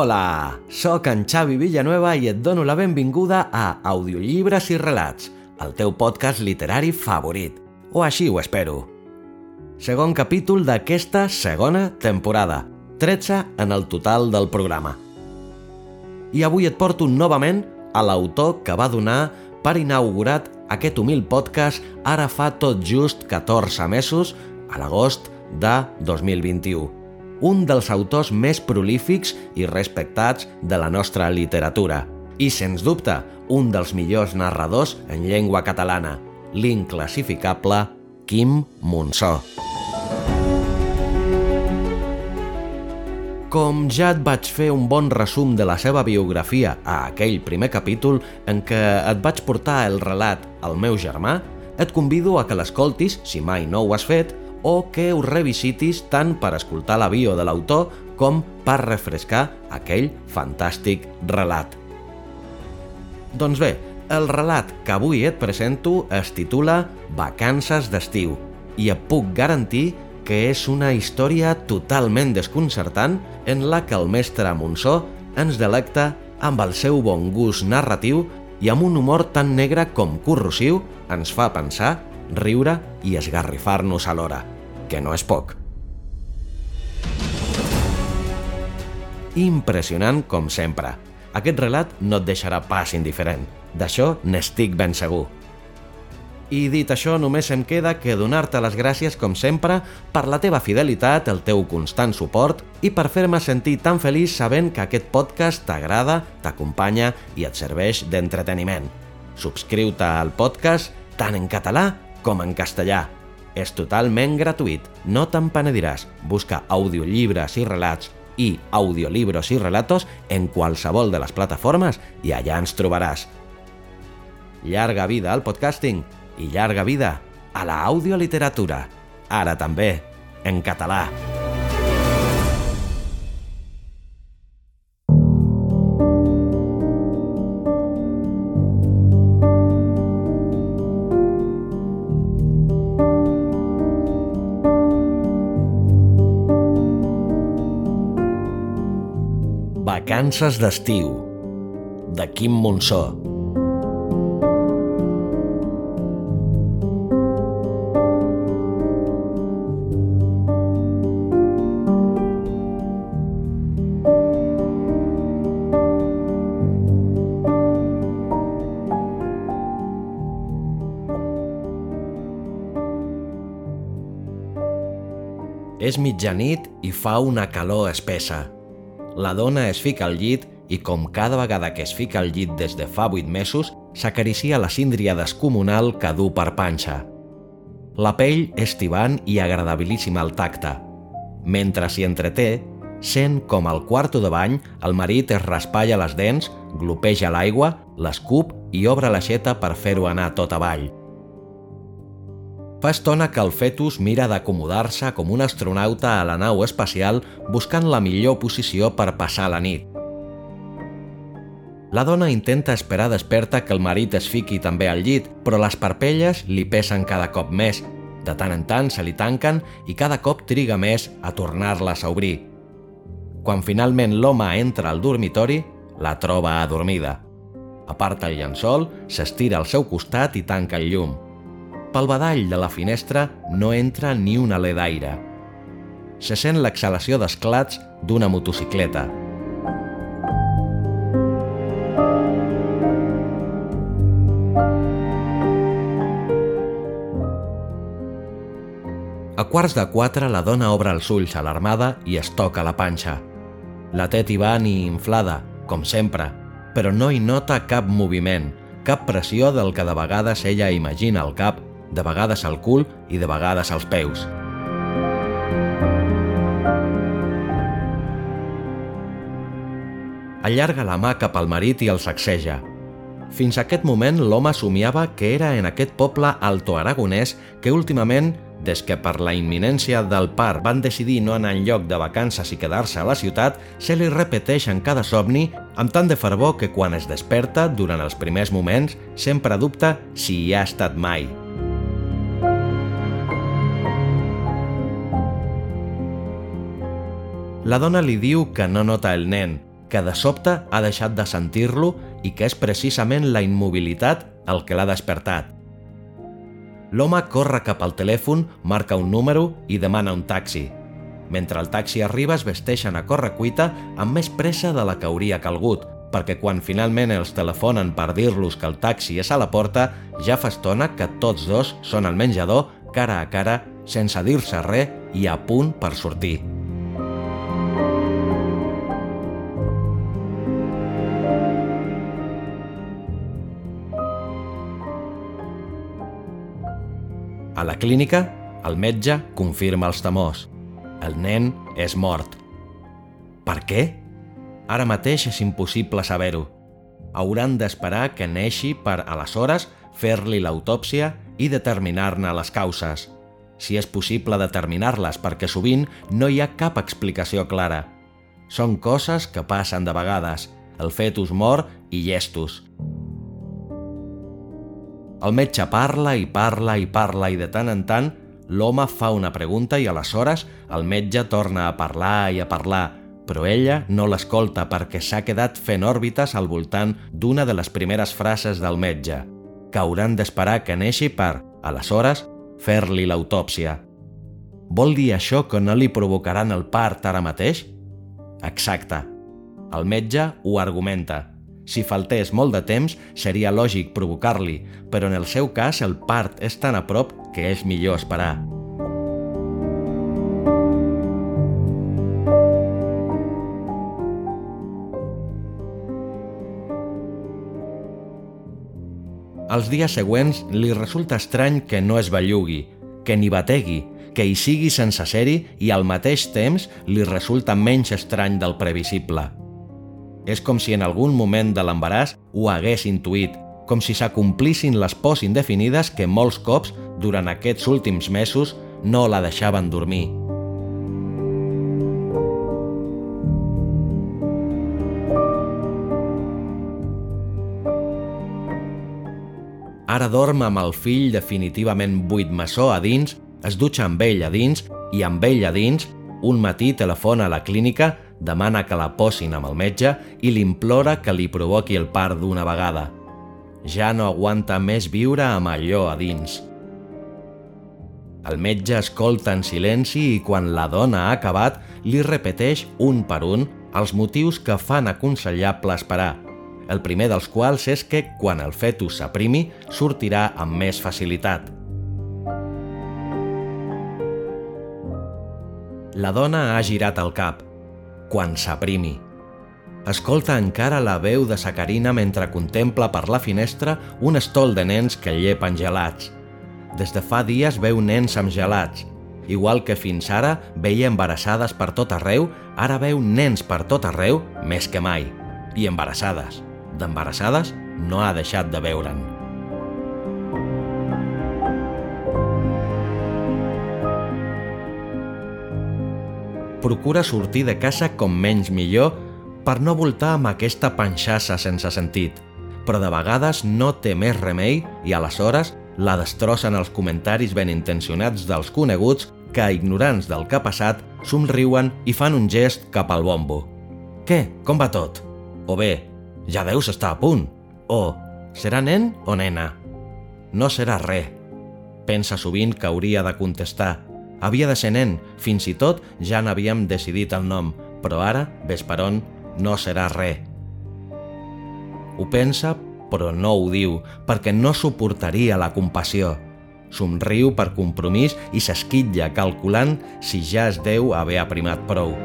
Hola, sóc en Xavi Villanueva i et dono la benvinguda a Audiollibres i Relats, el teu podcast literari favorit. O així ho espero. Segon capítol d'aquesta segona temporada, 13 en el total del programa. I avui et porto novament a l'autor que va donar per inaugurat aquest humil podcast ara fa tot just 14 mesos, a l'agost de 2021 un dels autors més prolífics i respectats de la nostra literatura. I, sens dubte, un dels millors narradors en llengua catalana, l'inclassificable Quim Monsó. Com ja et vaig fer un bon resum de la seva biografia a aquell primer capítol en què et vaig portar el relat al meu germà, et convido a que l'escoltis, si mai no ho has fet, o que ho revisitis tant per escoltar l'avió de l'autor com per refrescar aquell fantàstic relat. Doncs bé, el relat que avui et presento es titula Vacances d'estiu i et puc garantir que és una història totalment desconcertant en la que el mestre Monsó ens delecta amb el seu bon gust narratiu i amb un humor tan negre com corrosiu ens fa pensar riure i esgarrifar-nos alhora, que no és poc. Impressionant com sempre. Aquest relat no et deixarà pas indiferent. D'això n'estic ben segur. I dit això, només em queda que donar-te les gràcies, com sempre, per la teva fidelitat, el teu constant suport i per fer-me sentir tan feliç sabent que aquest podcast t'agrada, t'acompanya i et serveix d'entreteniment. Subscriu-te al podcast tant en català com en castellà. És totalment gratuït, no te'n penediràs. Busca audiollibres i relats i audiolibros i relatos en qualsevol de les plataformes i allà ens trobaràs. Llarga vida al podcasting i llarga vida a la audioliteratura. Ara també, en català. Vacances d'estiu, de Quim Monsó. És mitjanit i fa una calor espessa. La dona es fica al llit i, com cada vegada que es fica al llit des de fa vuit mesos, s'acaricia la síndria descomunal que du per panxa. La pell és tibant i agradabilíssima al tacte. Mentre s'hi entreté, sent com al quarto de bany, el marit es raspalla les dents, glopeja l'aigua, l'escup i obre l'aixeta per fer-ho anar tot avall. Fa estona que el fetus mira d'acomodar-se com un astronauta a la nau espacial buscant la millor posició per passar la nit. La dona intenta esperar desperta que el marit es fiqui també al llit, però les parpelles li pesen cada cop més. De tant en tant se li tanquen i cada cop triga més a tornar-les a obrir. Quan finalment l'home entra al dormitori, la troba adormida. Aparta el llençol, s'estira al seu costat i tanca el llum. Pel badall de la finestra no entra ni un alè d'aire. Se sent l'exhalació d'esclats d'una motocicleta. A quarts de quatre la dona obre els ulls alarmada i es toca la panxa. La té tibant i inflada, com sempre, però no hi nota cap moviment, cap pressió del que de vegades ella imagina al cap de vegades al cul i de vegades als peus. allarga la mà cap al marit i el sacseja. Fins a aquest moment l'home somiava que era en aquest poble alto-aragonès que últimament, des que per la imminència del par van decidir no anar en lloc de vacances i quedar-se a la ciutat, se li repeteix en cada somni amb tant de fervor que quan es desperta, durant els primers moments, sempre dubta si hi ha estat mai. La dona li diu que no nota el nen, que de sobte ha deixat de sentir-lo i que és precisament la immobilitat el que l'ha despertat. L'home corre cap al telèfon, marca un número i demana un taxi. Mentre el taxi arriba es vesteixen a cuita amb més pressa de la que hauria calgut, perquè quan finalment els telefonen per dir-los que el taxi és a la porta, ja fa estona que tots dos són al menjador, cara a cara, sense dir-se res i a punt per sortir. A la clínica, el metge confirma els temors. El nen és mort. Per què? Ara mateix és impossible saber-ho. Hauran d'esperar que neixi per, aleshores, fer-li l'autòpsia i determinar-ne les causes. Si és possible determinar-les perquè sovint no hi ha cap explicació clara. Són coses que passen de vegades. El fetus mor i llestos. El metge parla i parla i parla i de tant en tant l'home fa una pregunta i aleshores el metge torna a parlar i a parlar, però ella no l'escolta perquè s'ha quedat fent òrbites al voltant d'una de les primeres frases del metge, que hauran d'esperar que neixi per, aleshores, fer-li l'autòpsia. Vol dir això que no li provocaran el part ara mateix? Exacte. El metge ho argumenta. Si faltés molt de temps, seria lògic provocar-li, però en el seu cas el part és tan a prop que és millor esperar. Els dies següents li resulta estrany que no es bellugui, que ni bategui, que hi sigui sense ser-hi i al mateix temps li resulta menys estrany del previsible. És com si en algun moment de l'embaràs ho hagués intuït, com si s'acomplissin les pors indefinides que molts cops, durant aquests últims mesos, no la deixaven dormir. Ara dorm amb el fill definitivament buit maçó a dins, es dutxa amb ell a dins i amb ell a dins, un matí telefona a la clínica demana que la posin amb el metge i l'implora que li provoqui el part d'una vegada. Ja no aguanta més viure amb allò a dins. El metge escolta en silenci i quan la dona ha acabat li repeteix un per un els motius que fan aconsellable esperar, el primer dels quals és que quan el fetus s'aprimi sortirà amb més facilitat. La dona ha girat el cap quan s'aprimi. Escolta encara la veu de sa Carina mentre contempla per la finestra un estol de nens que llepen gelats. Des de fa dies veu nens amb gelats. Igual que fins ara veia embarassades per tot arreu, ara veu nens per tot arreu més que mai. I embarassades. D'embarassades no ha deixat de veure'n. Procura sortir de casa com menys millor per no voltar amb aquesta panxassa sense sentit, però de vegades no té més remei i aleshores la destrossen els comentaris ben intencionats dels coneguts que, ignorants del que ha passat, somriuen i fan un gest cap al bombo. Què? Com va tot? O bé, ja deus estar a punt. O, serà nen o nena? No serà res. Pensa sovint que hauria de contestar, havia de ser nen, fins i tot ja n'havíem decidit el nom, però ara, ves per on, no serà res. Ho pensa, però no ho diu, perquè no suportaria la compassió. Somriu per compromís i s'esquitlla calculant si ja es deu haver aprimat prou.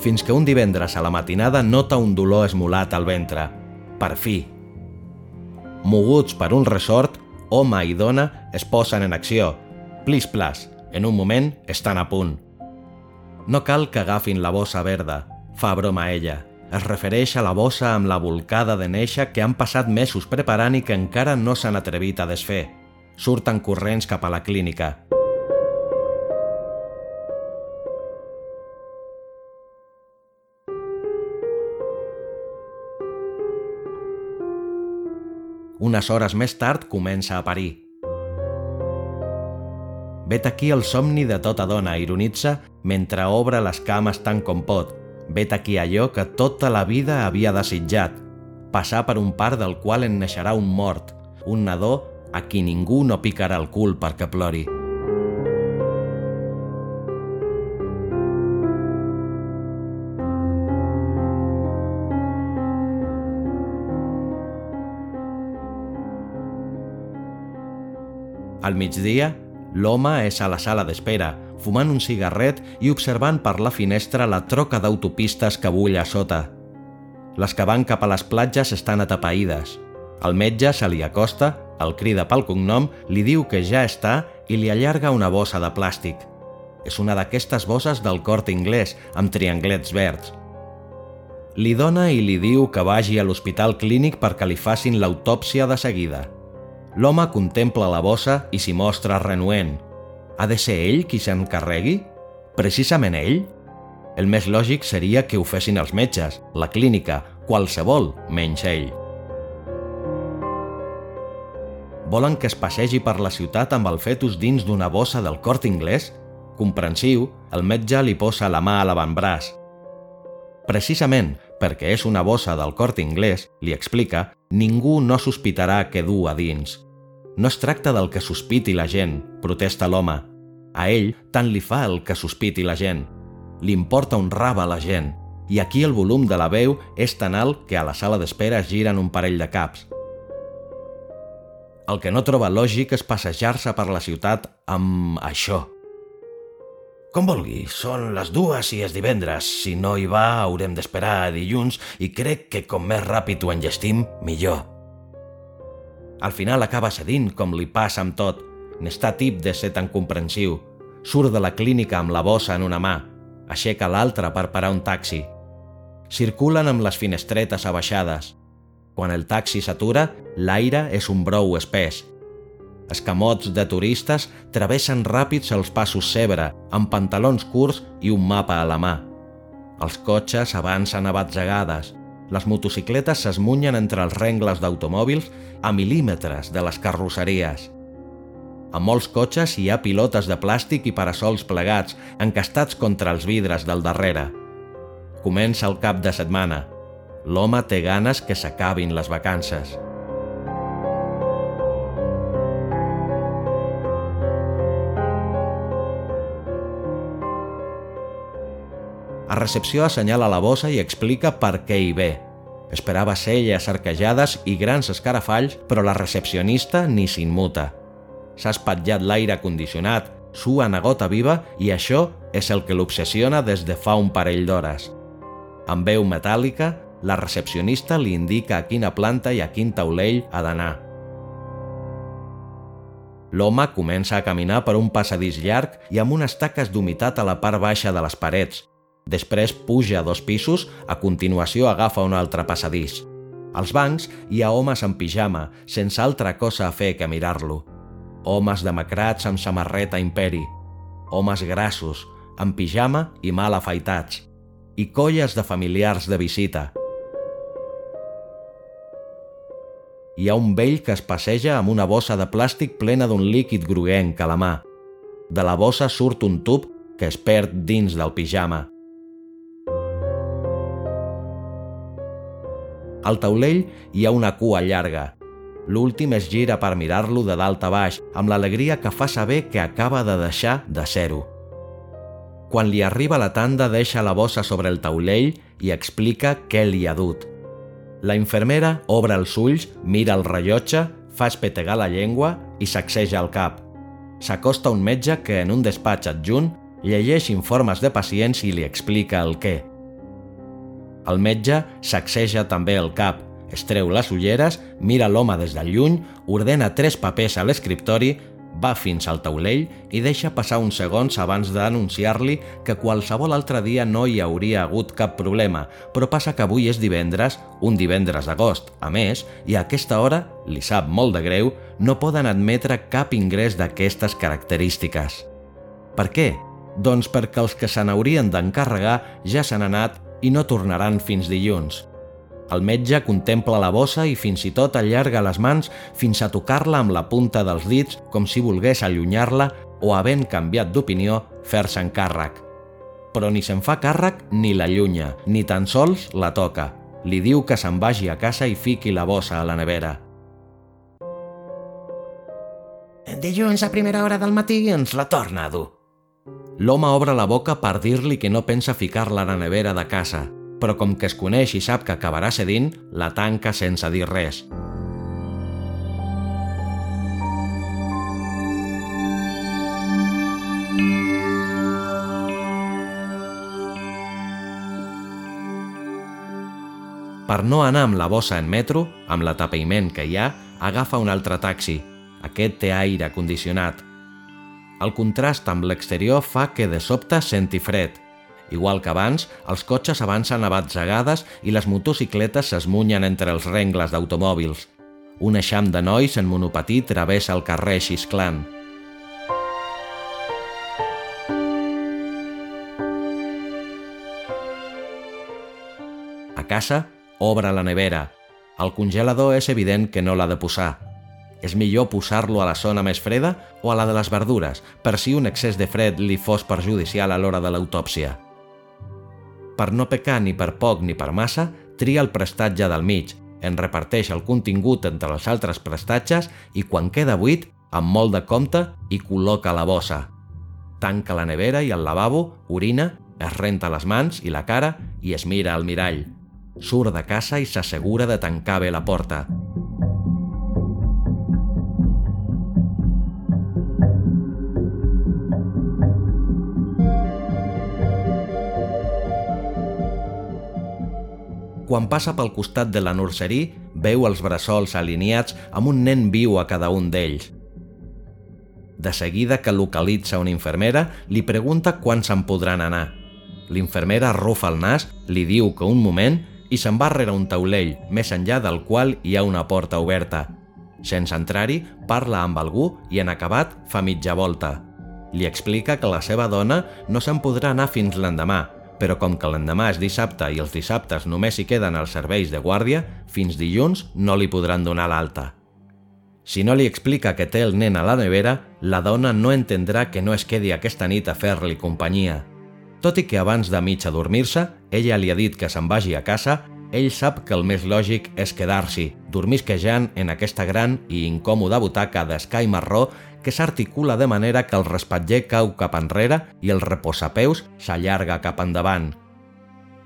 Fins que un divendres a la matinada nota un dolor esmolat al ventre. Per fi. Moguts per un ressort, home i dona es posen en acció. Plis plas, en un moment estan a punt. No cal que agafin la bossa verda, fa broma ella. Es refereix a la bossa amb la volcada de néixer que han passat mesos preparant i que encara no s'han atrevit a desfer. Surten corrents cap a la clínica. Unes hores més tard comença a parir. Vet aquí el somni de tota dona, ironitza, mentre obre les cames tant com pot. Vet aquí allò que tota la vida havia desitjat. Passar per un part del qual en neixerà un mort, un nadó a qui ningú no picarà el cul perquè plori. Al migdia, l'home és a la sala d'espera, fumant un cigarret i observant per la finestra la troca d'autopistes que bull a sota. Les que van cap a les platges estan atapeïdes. El metge se li acosta, el crida pel cognom, li diu que ja està i li allarga una bossa de plàstic. És una d'aquestes bosses del cort inglès, amb trianglets verds. Li dona i li diu que vagi a l'hospital clínic perquè li facin l'autòpsia de seguida. L'home contempla la bossa i s'hi mostra renuent. Ha de ser ell qui s'encarregui? Precisament ell? El més lògic seria que ho fessin els metges, la clínica, qualsevol, menys ell. Volen que es passegi per la ciutat amb el fetus dins d'una bossa del cort inglès? Comprensiu, el metge li posa la mà a l'avantbraç. Precisament perquè és una bossa del cort inglès, li explica, ningú no sospitarà què du a dins. No es tracta del que sospiti la gent, protesta l'home. A ell tant li fa el que sospiti la gent. Li importa un raba a la gent. I aquí el volum de la veu és tan alt que a la sala d'espera es giren un parell de caps. El que no troba lògic és passejar-se per la ciutat amb això, com vulgui, són les dues i és divendres. Si no hi va, haurem d'esperar a dilluns i crec que com més ràpid ho engestim, millor. Al final acaba cedint, com li passa amb tot. N'està tip de ser tan comprensiu. Surt de la clínica amb la bossa en una mà. Aixeca l'altra per parar un taxi. Circulen amb les finestretes abaixades. Quan el taxi s'atura, l'aire és un brou espès Escamots de turistes travessen ràpids els passos cebre, amb pantalons curts i un mapa a la mà. Els cotxes avancen a batzegades. Les motocicletes s'esmunyen entre els rengles d'automòbils a mil·límetres de les carrosseries. A molts cotxes hi ha pilotes de plàstic i parasols plegats, encastats contra els vidres del darrere. Comença el cap de setmana. L'home té ganes que s'acabin les vacances. A recepció assenyala la bossa i explica per què hi ve. Esperava celles arquejades i grans escarafalls, però la recepcionista ni s'inmuta. S'ha espatllat l'aire condicionat, sua a gota viva i això és el que l'obsessiona des de fa un parell d'hores. Amb veu metàl·lica, la recepcionista li indica a quina planta i a quin taulell ha d'anar. L'home comença a caminar per un passadís llarg i amb unes taques d'humitat a la part baixa de les parets, Després puja dos pisos, a continuació agafa un altre passadís. Als bancs hi ha homes en pijama, sense altra cosa a fer que mirar-lo. Homes demacrats amb samarreta imperi. Homes grassos, amb pijama i mal afaitats. I colles de familiars de visita. Hi ha un vell que es passeja amb una bossa de plàstic plena d'un líquid groguenc a la mà. De la bossa surt un tub que es perd dins del pijama. Al taulell hi ha una cua llarga. L'últim es gira per mirar-lo de dalt a baix, amb l'alegria que fa saber que acaba de deixar de ser-ho. Quan li arriba la tanda deixa la bossa sobre el taulell i explica què li ha dut. La infermera obre els ulls, mira el rellotge, fa espetegar la llengua i sacseja el cap. S'acosta un metge que en un despatx adjunt llegeix informes de pacients i li explica el què. El metge sacseja també el cap, es treu les ulleres, mira l'home des del lluny, ordena tres papers a l'escriptori, va fins al taulell i deixa passar uns segons abans d'anunciar-li que qualsevol altre dia no hi hauria hagut cap problema, però passa que avui és divendres, un divendres d'agost, a més, i a aquesta hora, li sap molt de greu, no poden admetre cap ingrés d'aquestes característiques. Per què? Doncs perquè els que se n'haurien d'encarregar ja s'han anat i no tornaran fins dilluns. El metge contempla la bossa i fins i tot allarga les mans fins a tocar-la amb la punta dels dits com si volgués allunyar-la o, havent canviat d'opinió, fer-se'n càrrec. Però ni se'n fa càrrec ni l'allunya, ni tan sols la toca. Li diu que se'n vagi a casa i fiqui la bossa a la nevera. Dilluns a primera hora del matí ens la torna a dur. L'home obre la boca per dir-li que no pensa ficar-la a la nevera de casa, però com que es coneix i sap que acabarà cedint, la tanca sense dir res. Per no anar amb la bossa en metro, amb l'atapeïment que hi ha, agafa un altre taxi. Aquest té aire condicionat. El contrast amb l'exterior fa que de sobte senti fred – Igual que abans, els cotxes avancen a batzegades i les motocicletes s'esmunyen entre els rengles d'automòbils. Un eixam de nois en monopatí travessa el carrer xisclant. A casa, obre la nevera. El congelador és evident que no l'ha de posar. És millor posar-lo a la zona més freda o a la de les verdures, per si un excés de fred li fos perjudicial a l'hora de l'autòpsia per no pecar ni per poc ni per massa, tria el prestatge del mig, en reparteix el contingut entre els altres prestatges i quan queda buit, amb molt de compte, hi col·loca la bossa. Tanca la nevera i el lavabo, orina, es renta les mans i la cara i es mira al mirall. Surt de casa i s'assegura de tancar bé la porta. Quan passa pel costat de la nurserí, veu els bressols alineats amb un nen viu a cada un d'ells. De seguida que localitza una infermera, li pregunta quan se'n podran anar. L'infermera arrufa el nas, li diu que un moment i se'n va rere un taulell, més enllà del qual hi ha una porta oberta. Sense entrar-hi, parla amb algú i en acabat fa mitja volta. Li explica que la seva dona no se'n podrà anar fins l'endemà, però com que l'endemà és dissabte i els dissabtes només hi queden els serveis de guàrdia, fins dilluns no li podran donar l'alta. Si no li explica que té el nen a la nevera, la dona no entendrà que no es quedi aquesta nit a fer-li companyia. Tot i que abans de mig adormir-se, ella li ha dit que se'n vagi a casa, ell sap que el més lògic és quedar-s'hi, dormisquejant en aquesta gran i incòmoda butaca d'escai marró que s'articula de manera que el respatller cau cap enrere i el reposapeus s'allarga cap endavant.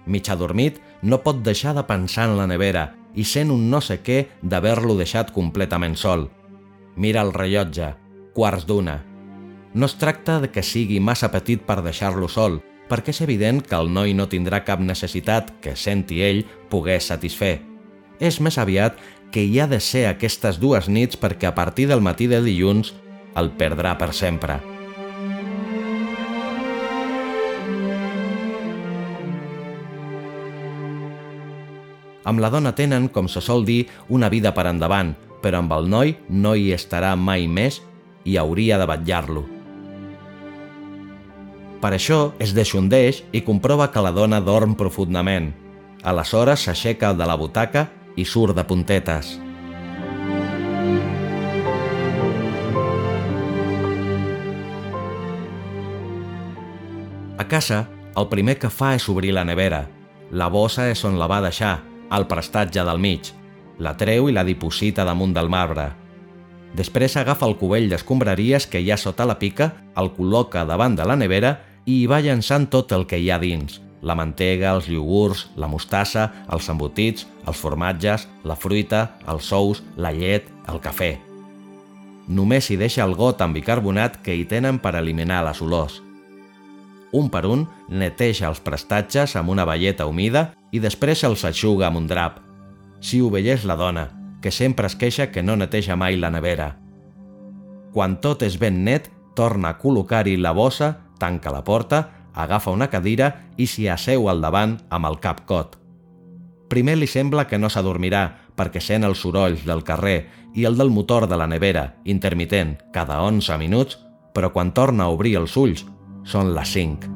Mig adormit, no pot deixar de pensar en la nevera i sent un no sé què d'haver-lo deixat completament sol. Mira el rellotge, quarts d'una. No es tracta de que sigui massa petit per deixar-lo sol, perquè és evident que el noi no tindrà cap necessitat que senti ell pogués satisfer. És més aviat que hi ha de ser aquestes dues nits perquè a partir del matí de dilluns el perdrà per sempre. Amb la dona tenen, com se sol dir, una vida per endavant, però amb el noi no hi estarà mai més i hauria de batllar-lo. Per això es deixondeix i comprova que la dona dorm profundament. Aleshores s'aixeca de la butaca i surt de puntetes. A casa, el primer que fa és obrir la nevera. La bossa és on la va deixar, al prestatge del mig. La treu i la diposita damunt del marbre. Després agafa el cubell d'escombraries que hi ha sota la pica, el col·loca davant de la nevera i hi va llançant tot el que hi ha dins. La mantega, els iogurts, la mostassa, els embotits, els formatges, la fruita, els sous, la llet, el cafè. Només hi deixa el got amb bicarbonat que hi tenen per eliminar les olors un per un, neteja els prestatges amb una velleta humida i després els aixuga amb un drap. si ho veiés la dona, que sempre es queixa que no neteja mai la nevera. Quan tot és ben net, torna a col·locar-hi la bossa, tanca la porta, agafa una cadira i s'hi asseu al davant amb el cap cot. Primer li sembla que no s'adormirà perquè sent els sorolls del carrer i el del motor de la nevera, intermitent, cada 11 minuts, però quan torna a obrir els ulls són les 5.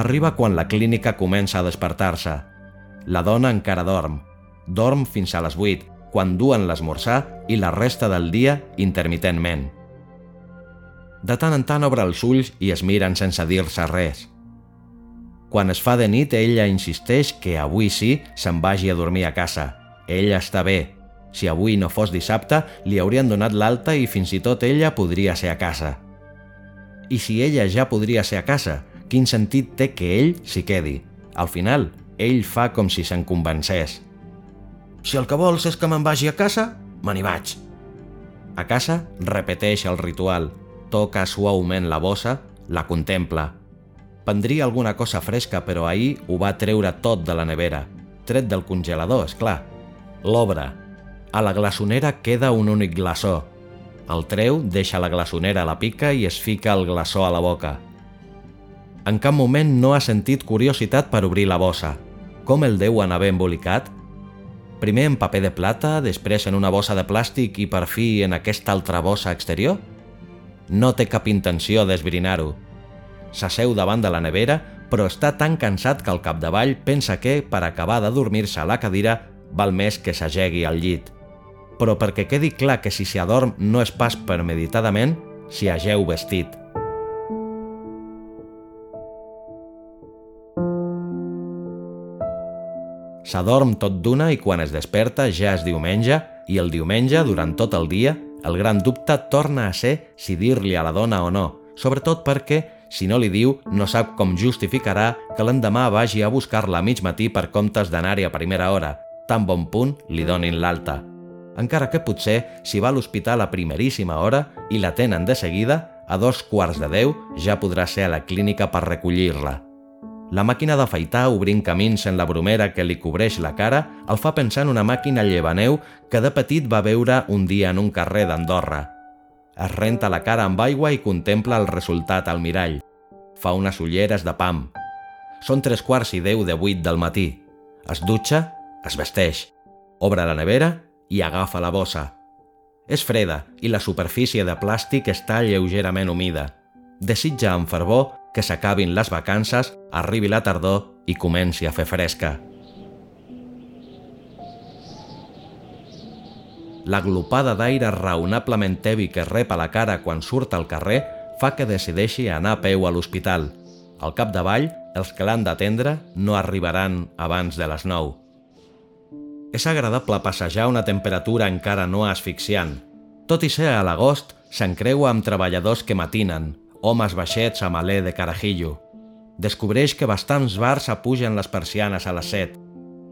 Arriba quan la clínica comença a despertar-se. La dona encara dorm. Dorm fins a les 8, quan duen l'esmorzar i la resta del dia intermitentment. De tant en tant obre els ulls i es miren sense dir-se res. Quan es fa de nit, ella insisteix que avui sí se'n vagi a dormir a casa. Ella està bé. Si avui no fos dissabte, li haurien donat l'alta i fins i tot ella podria ser a casa. I si ella ja podria ser a casa, quin sentit té que ell s'hi quedi? Al final, ell fa com si se'n convencés. Si el que vols és que me'n vagi a casa, me n'hi vaig. A casa, repeteix el ritual. Toca suaument la bossa, la contempla. Prendria alguna cosa fresca, però ahir ho va treure tot de la nevera. Tret del congelador, és clar. L'obre. A la glaçonera queda un únic glaçó. El treu, deixa la glaçonera a la pica i es fica el glaçó a la boca. En cap moment no ha sentit curiositat per obrir la bossa. Com el deuen haver embolicat? Primer en paper de plata, després en una bossa de plàstic i per fi en aquesta altra bossa exterior? No té cap intenció d'esbrinar-ho. S'asseu davant de la nevera, però està tan cansat que al capdavall pensa que, per acabar de dormir-se a la cadira, val més que s'agegui al llit. Però perquè quedi clar que si s'hi adorm no és pas premeditadament, s'hi ageu vestit. S'adorm tot d'una i quan es desperta ja és diumenge i el diumenge, durant tot el dia, el gran dubte torna a ser si dir-li a la dona o no, sobretot perquè, si no li diu, no sap com justificarà que l'endemà vagi a buscar-la a mig matí per comptes d'anar-hi a primera hora, tan bon punt li donin l'alta. Encara que potser, si va a l'hospital a primeríssima hora i la tenen de seguida, a dos quarts de deu ja podrà ser a la clínica per recollir-la. La màquina d'afaitar obrint camins en la bromera que li cobreix la cara el fa pensar en una màquina llevaneu que de petit va veure un dia en un carrer d'Andorra. Es renta la cara amb aigua i contempla el resultat al mirall. Fa unes ulleres de pam. Són tres quarts i deu de vuit del matí. Es dutxa, es vesteix, obre la nevera i agafa la bossa. És freda i la superfície de plàstic està lleugerament humida. Desitja amb fervor que s'acabin les vacances, arribi la tardor i comenci a fer fresca. La glopada d'aire raonablement tevi que rep a la cara quan surt al carrer fa que decideixi anar a peu a l'hospital. Al capdavall, els que l'han d'atendre no arribaran abans de les 9. És agradable passejar una temperatura encara no asfixiant. Tot i ser a l'agost, s'encreua amb treballadors que matinen, homes baixets amb alè de carajillo. Descobreix que bastants bars apugen les persianes a les set.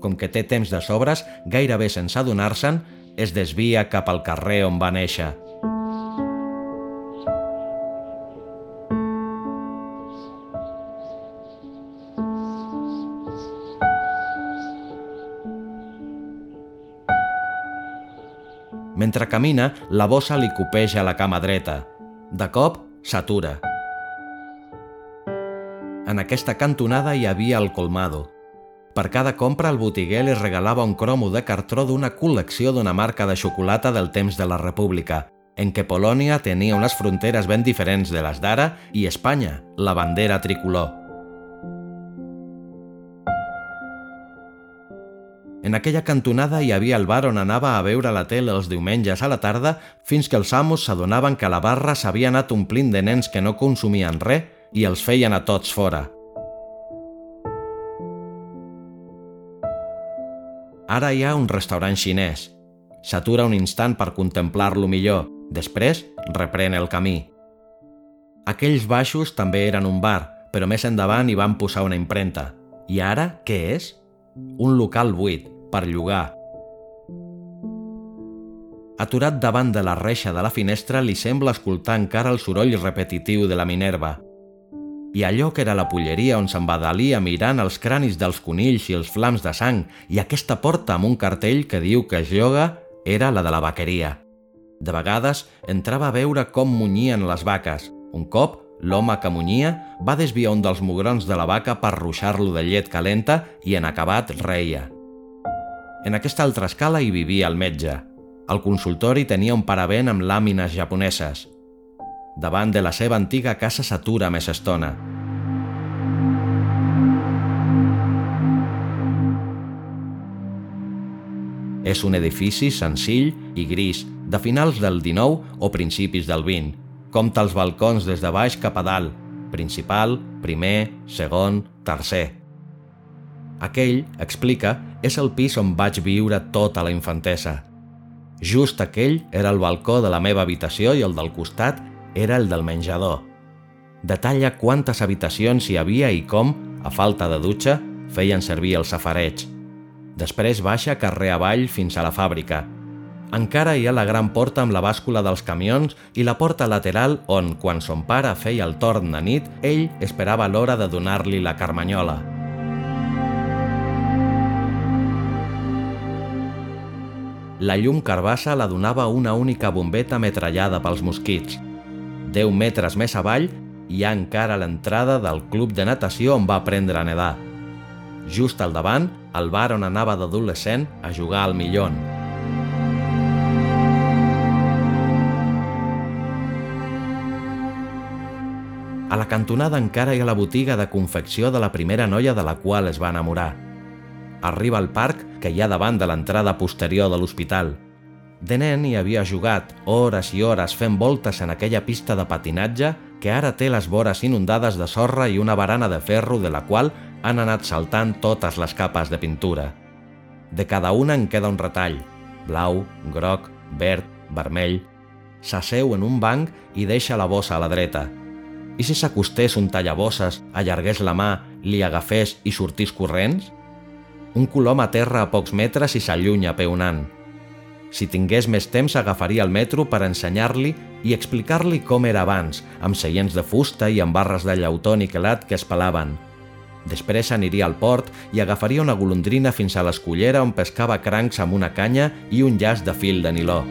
Com que té temps de sobres, gairebé sense adonar-se'n, es desvia cap al carrer on va néixer. Mentre camina, la bossa li copeja la cama dreta. De cop, s'atura. En aquesta cantonada hi havia el colmado. Per cada compra, el botiguer li regalava un cromo de cartró d'una col·lecció d'una marca de xocolata del temps de la República, en què Polònia tenia unes fronteres ben diferents de les d'ara i Espanya, la bandera tricolor. En aquella cantonada hi havia el bar on anava a veure la tele els diumenges a la tarda fins que els amos s'adonaven que la barra s'havia anat omplint de nens que no consumien res i els feien a tots fora. Ara hi ha un restaurant xinès. S'atura un instant per contemplar-lo millor, després reprèn el camí. Aquells baixos també eren un bar, però més endavant hi van posar una impremta. I ara, què és? Un local buit, per llogar. Aturat davant de la reixa de la finestra, li sembla escoltar encara el soroll repetitiu de la Minerva. I allò que era la polleria on s'embadalia mirant els cranis dels conills i els flams de sang i aquesta porta amb un cartell que diu que es lloga era la de la vaqueria. De vegades entrava a veure com munyien les vaques. Un cop, l'home que munyia va desviar un dels mugrons de la vaca per ruixar-lo de llet calenta i en acabat reia. En aquesta altra escala hi vivia el metge, el consultori tenia un paravent amb làmines japoneses. Davant de la seva antiga casa s'atura més estona. És un edifici senzill i gris, de finals del 19 o principis del 20. Compta els balcons des de baix cap a dalt, principal, primer, segon, tercer. Aquell, explica, és el pis on vaig viure tota la infantesa. Just aquell era el balcó de la meva habitació i el del costat era el del menjador. Detalla quantes habitacions hi havia i com, a falta de dutxa, feien servir el safareig. Després baixa carrer avall fins a la fàbrica. Encara hi ha la gran porta amb la bàscula dels camions i la porta lateral on, quan son pare feia el torn de nit, ell esperava l'hora de donar-li la carmanyola. La llum carbassa la donava una única bombeta metrallada pels mosquits. Deu metres més avall hi ha encara l'entrada del club de natació on va aprendre a nedar. Just al davant, el bar on anava d'adolescent a jugar al millón. A la cantonada encara hi ha la botiga de confecció de la primera noia de la qual es va enamorar – arriba al parc que hi ha davant de l'entrada posterior de l'hospital. De nen hi havia jugat hores i hores fent voltes en aquella pista de patinatge que ara té les vores inundades de sorra i una barana de ferro de la qual han anat saltant totes les capes de pintura. De cada una en queda un retall, blau, groc, verd, vermell. S'asseu en un banc i deixa la bossa a la dreta. I si s'acostés un tallabosses, allargués la mà, li agafés i sortís corrents? Un colom aterra a pocs metres i s'allunya peonant. Si tingués més temps agafaria el metro per ensenyar-li i explicar-li com era abans, amb seients de fusta i amb barres de llautó niquelat que es pelaven. Després aniria al port i agafaria una golondrina fins a l'escollera on pescava crancs amb una canya i un llaç de fil de niló.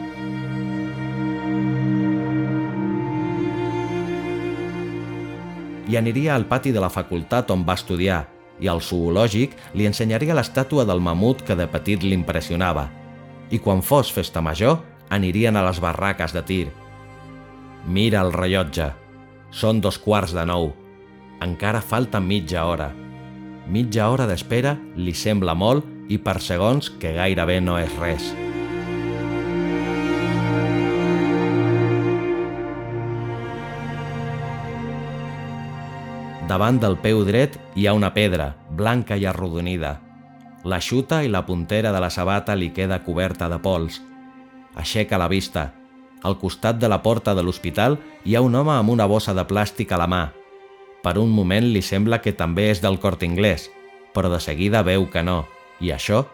I aniria al pati de la facultat on va estudiar, i al zoològic li ensenyaria l'estàtua del mamut que de petit l'impressionava. I quan fos festa major, anirien a les barraques de tir. Mira el rellotge. Són dos quarts de nou. Encara falta mitja hora. Mitja hora d'espera li sembla molt i per segons que gairebé no és res. Davant del peu dret hi ha una pedra, blanca i arrodonida. La xuta i la puntera de la sabata li queda coberta de pols. Aixeca la vista. Al costat de la porta de l'hospital hi ha un home amb una bossa de plàstic a la mà. Per un moment li sembla que també és del cort inglès, però de seguida veu que no, i això,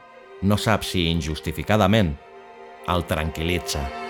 no sap si injustificadament, el tranquil·litza.